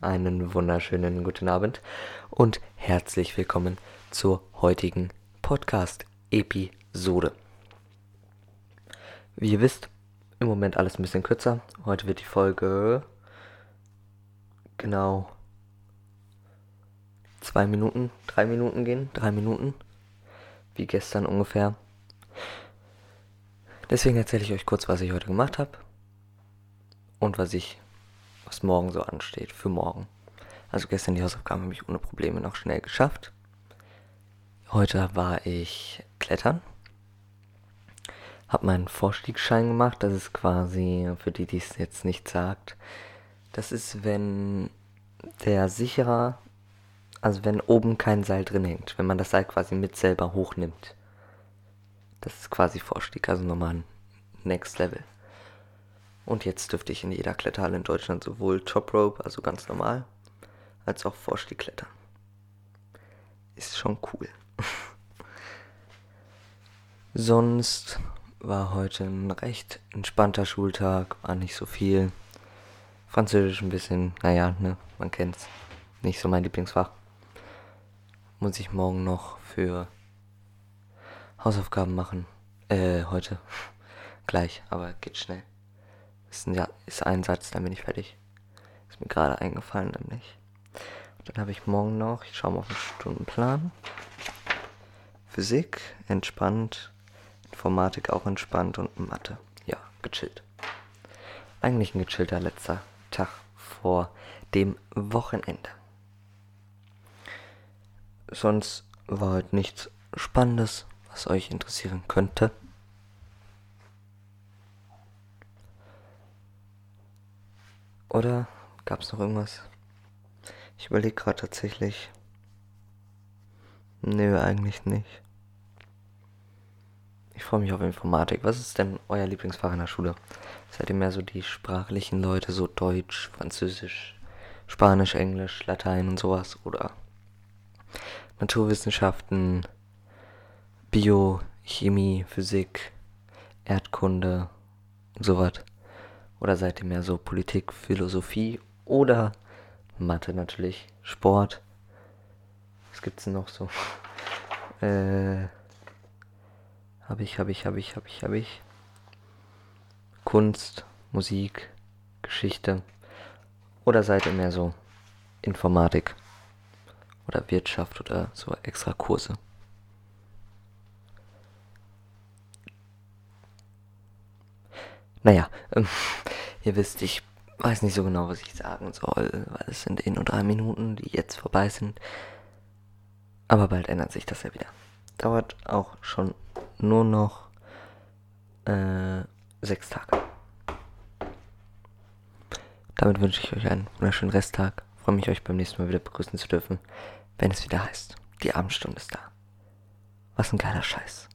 einen wunderschönen guten Abend und herzlich willkommen zur heutigen Podcast-Episode. Wie ihr wisst, im Moment alles ein bisschen kürzer. Heute wird die Folge genau zwei Minuten, drei Minuten gehen, drei Minuten, wie gestern ungefähr. Deswegen erzähle ich euch kurz, was ich heute gemacht habe und was ich was morgen so ansteht für morgen. Also gestern die Hausaufgaben habe ich ohne Probleme noch schnell geschafft. Heute war ich klettern. Habe meinen Vorstiegsschein gemacht. Das ist quasi, für die, die es jetzt nicht sagt, das ist, wenn der sicherer, also wenn oben kein Seil drin hängt, wenn man das Seil quasi mit selber hochnimmt. Das ist quasi Vorstieg, also nochmal ein Next Level. Und jetzt dürfte ich in jeder Kletterhalle in Deutschland sowohl Top Rope, also ganz normal, als auch Vorstieg klettern. Ist schon cool. Sonst war heute ein recht entspannter Schultag, war nicht so viel. Französisch ein bisschen, naja, ne, man kennt's. Nicht so mein Lieblingsfach. Muss ich morgen noch für Hausaufgaben machen. Äh, heute. Gleich, aber geht schnell. Ist ein, ja, ist ein Satz, dann bin ich fertig. Ist mir gerade eingefallen, nämlich. Dann habe ich morgen noch, ich schaue mal auf den Stundenplan. Physik, entspannt. Informatik auch entspannt und Mathe. Ja, gechillt. Eigentlich ein gechillter letzter Tag vor dem Wochenende. Sonst war heute nichts Spannendes, was euch interessieren könnte. Oder gab es noch irgendwas? Ich überlege gerade tatsächlich. Nö, eigentlich nicht. Ich freue mich auf Informatik. Was ist denn euer Lieblingsfach in der Schule? Seid ihr mehr so die sprachlichen Leute, so Deutsch, Französisch, Spanisch, Englisch, Latein und sowas? Oder Naturwissenschaften, Bio, Chemie, Physik, Erdkunde und sowas? Oder seid ihr mehr so Politik, Philosophie oder Mathe natürlich, Sport? Was gibt's denn noch so? Äh, habe ich, habe ich, habe ich, habe ich, habe ich. Kunst, Musik, Geschichte. Oder seid ihr mehr so Informatik oder Wirtschaft oder so extra Kurse? Naja, ähm, ihr wisst, ich weiß nicht so genau, was ich sagen soll, weil es sind eh nur drei Minuten, die jetzt vorbei sind. Aber bald ändert sich das ja wieder. Dauert auch schon nur noch äh, sechs Tage. Damit wünsche ich euch einen wunderschönen Resttag. Freue mich, euch beim nächsten Mal wieder begrüßen zu dürfen, wenn es wieder heißt, die Abendstunde ist da. Was ein geiler Scheiß.